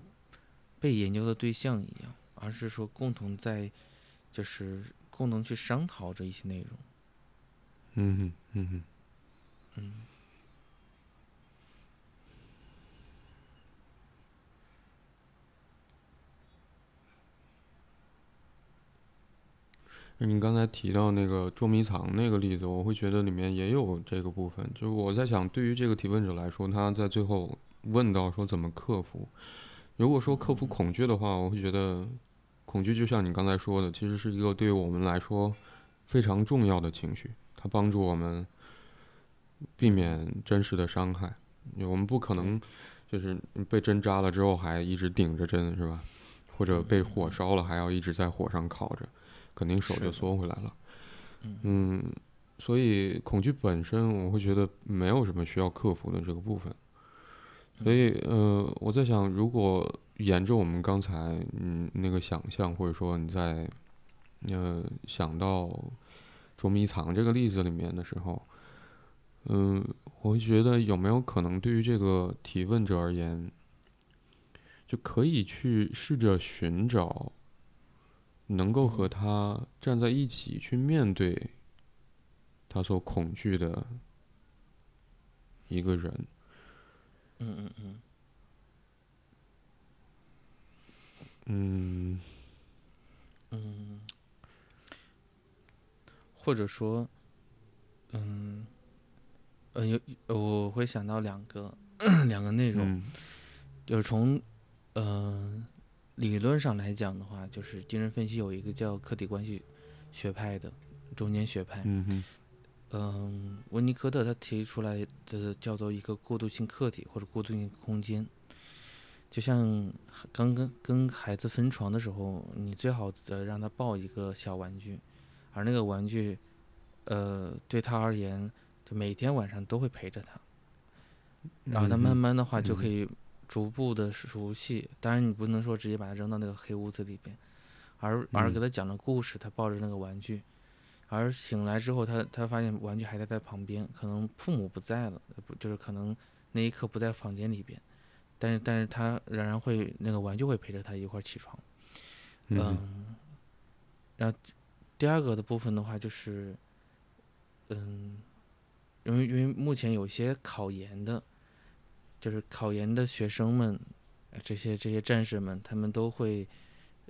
被研究的对象一样，而是说共同在，就是共同去商讨着一些内容。嗯哼，嗯哼，嗯。你刚才提到那个捉迷藏那个例子，我会觉得里面也有这个部分。就是我在想，对于这个提问者来说，他在最后问到说怎么克服。如果说克服恐惧的话，我会觉得恐惧就像你刚才说的，其实是一个对于我们来说非常重要的情绪，它帮助我们避免真实的伤害。我们不可能就是被针扎了之后还一直顶着针，是吧？或者被火烧了还要一直在火上烤着。肯定手就缩回来了，嗯，所以恐惧本身，我会觉得没有什么需要克服的这个部分。所以，呃，我在想，如果沿着我们刚才嗯那个想象，或者说你在呃想到捉迷藏这个例子里面的时候，嗯，我会觉得有没有可能对于这个提问者而言，就可以去试着寻找。能够和他站在一起去面对他所恐惧的一个人。嗯嗯嗯。嗯。嗯。或者说，嗯，呃，有我会想到两个 两个内容，就是从嗯，理论上来讲的话，就是精神分析有一个叫客体关系学派的中间学派。嗯温尼科特他提出来的叫做一个过渡性客体或者过渡性空间，就像刚跟跟孩子分床的时候，你最好的让他抱一个小玩具，而那个玩具，呃，对他而言，就每天晚上都会陪着他，然后他慢慢的话就可以逐步的熟悉。当然，你不能说直接把它扔到那个黑屋子里边，而而给他讲了故事，他抱着那个玩具。而醒来之后，他他发现玩具还在在旁边，可能父母不在了，不就是可能那一刻不在房间里边，但是但是他仍然会那个玩具会陪着他一块儿起床，嗯，然后第二个的部分的话就是，嗯，因为因为目前有些考研的，就是考研的学生们，这些这些战士们，他们都会。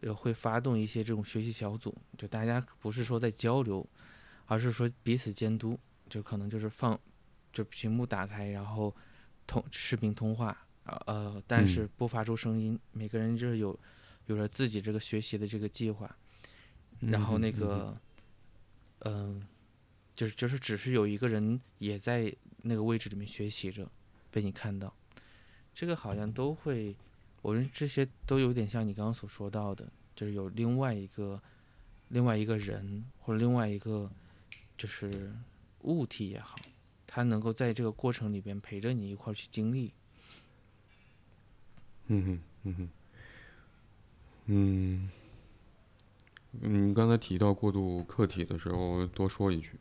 呃，会发动一些这种学习小组，就大家不是说在交流，而是说彼此监督，就可能就是放，就屏幕打开，然后通视频通话，呃，但是不发出声音，每个人就是有有了自己这个学习的这个计划，然后那个，嗯，就是就是只是有一个人也在那个位置里面学习着，被你看到，这个好像都会。我认为这些都有点像你刚刚所说到的，就是有另外一个、另外一个人或者另外一个，就是物体也好，他能够在这个过程里边陪着你一块儿去经历。嗯哼，嗯哼，嗯，你刚才提到过渡客体的时候，多说一句。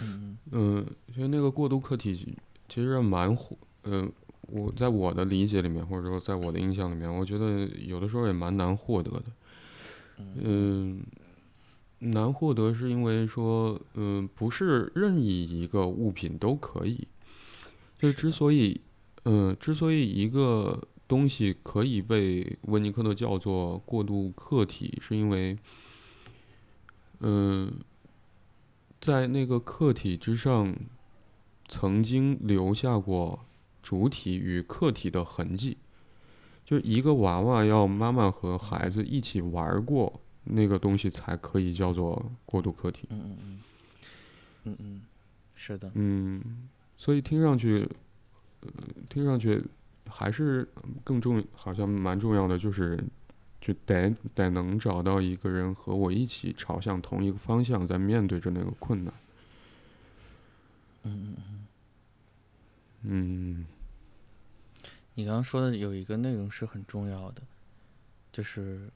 嗯嗯。嗯，其实那个过渡客体其实蛮火，嗯。我在我的理解里面，或者说在我的印象里面，我觉得有的时候也蛮难获得的。嗯，难获得是因为说，嗯，不是任意一个物品都可以。就之所以，嗯，之所以一个东西可以被温尼科特叫做过渡客体，是因为，嗯，在那个客体之上曾经留下过。主体与客体的痕迹，就一个娃娃要妈妈和孩子一起玩过那个东西，才可以叫做过渡客体。嗯嗯嗯，嗯嗯，是的。嗯，所以听上去，听上去还是更重，好像蛮重要的，就是就得得能找到一个人和我一起朝向同一个方向，在面对着那个困难。嗯嗯嗯。嗯。你刚刚说的有一个内容是很重要的，就是，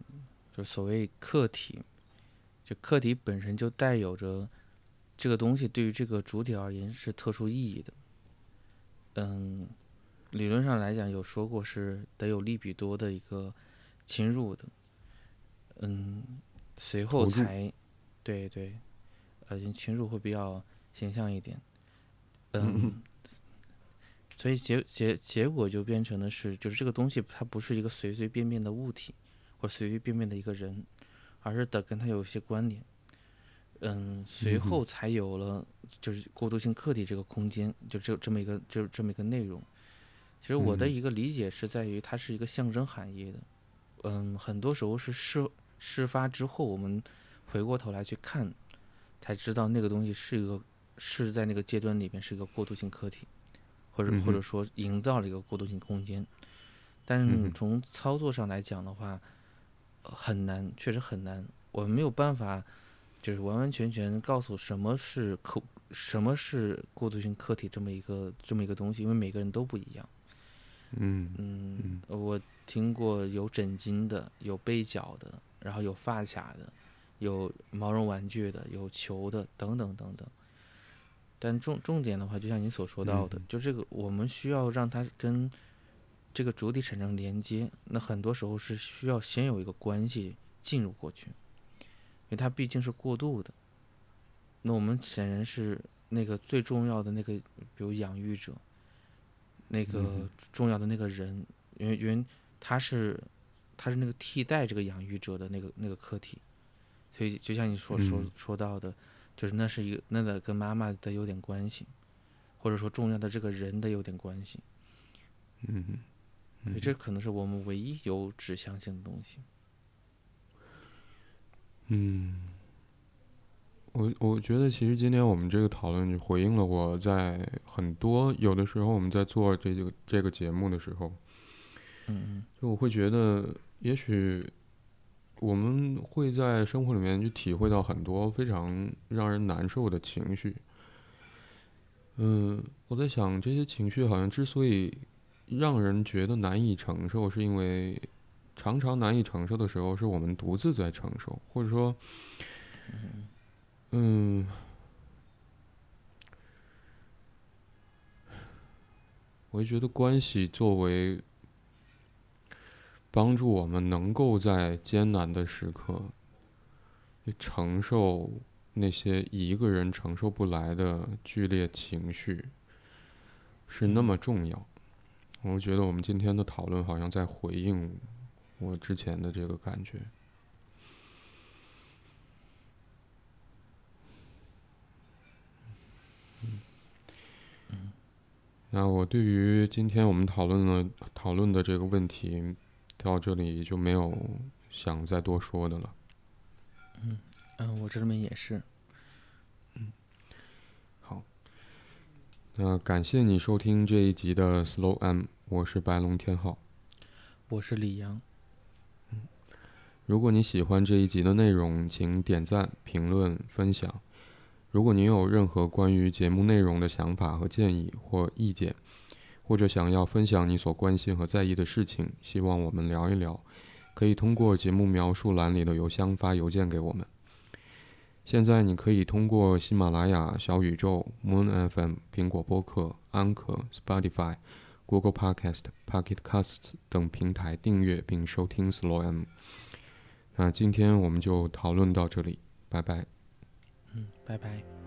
就所谓客体，就客体本身就带有着这个东西对于这个主体而言是特殊意义的。嗯，理论上来讲有说过是得有利比多的一个侵入的，嗯，随后才，对对，呃，侵入会比较形象一点，嗯。所以结结结果就变成的是，就是这个东西它不是一个随随便便的物体，或随随便便的一个人，而是得跟他有一些关联。嗯，随后才有了就是过渡性客体这个空间，就这这么一个就这么一个内容。其实我的一个理解是在于它是一个象征含义的。嗯，很多时候是事事发之后，我们回过头来去看，才知道那个东西是一个是在那个阶段里面是一个过渡性客体。或者或者说营造了一个过渡性空间，但是从操作上来讲的话，很难，确实很难。我们没有办法，就是完完全全告诉什么是客，什么是过渡性客体这么一个这么一个东西，因为每个人都不一样。嗯嗯，我听过有枕巾的，有被角的，然后有发卡的，有毛绒玩具的，有球的，等等等等。但重重点的话，就像你所说到的，就这个我们需要让它跟这个主体产生连接，那很多时候是需要先有一个关系进入过去，因为它毕竟是过渡的。那我们显然是那个最重要的那个，比如养育者，那个重要的那个人，因为因为他是他是那个替代这个养育者的那个那个客体，所以就像你所说说到的。就是那是一个，那得跟妈妈的有点关系，或者说重要的这个人的有点关系。嗯所以这可能是我们唯一有指向性的东西。嗯，我我觉得其实今天我们这个讨论就回应了我在很多有的时候我们在做这个这个节目的时候，嗯就我会觉得也许我们会在生活里面去体会到很多非常让人难受的情绪。嗯，我在想这些情绪好像之所以让人觉得难以承受，是因为常常难以承受的时候是我们独自在承受，或者说，嗯，我就觉得关系作为帮助我们能够在艰难的时刻承受那些一个人承受不来的剧烈情绪，是那么重要。我觉得我们今天的讨论好像在回应我之前的这个感觉。那我对于今天我们讨论的讨论的这个问题，到这里就没有想再多说的了。嗯，我这里面也是。嗯，好那感谢你收听这一集的 Slow M，我是白龙天浩。我是李阳。如果你喜欢这一集的内容，请点赞、评论、分享。如果您有任何关于节目内容的想法和建议或意见，或者想要分享你所关心和在意的事情，希望我们聊一聊，可以通过节目描述栏里的邮箱发邮件给我们。现在你可以通过喜马拉雅、小宇宙、Moon FM、苹果播客、安可、Spotify、Google Podcast、Pocket Casts 等平台订阅并收听 Slow M。那今天我们就讨论到这里，拜拜。嗯，拜拜。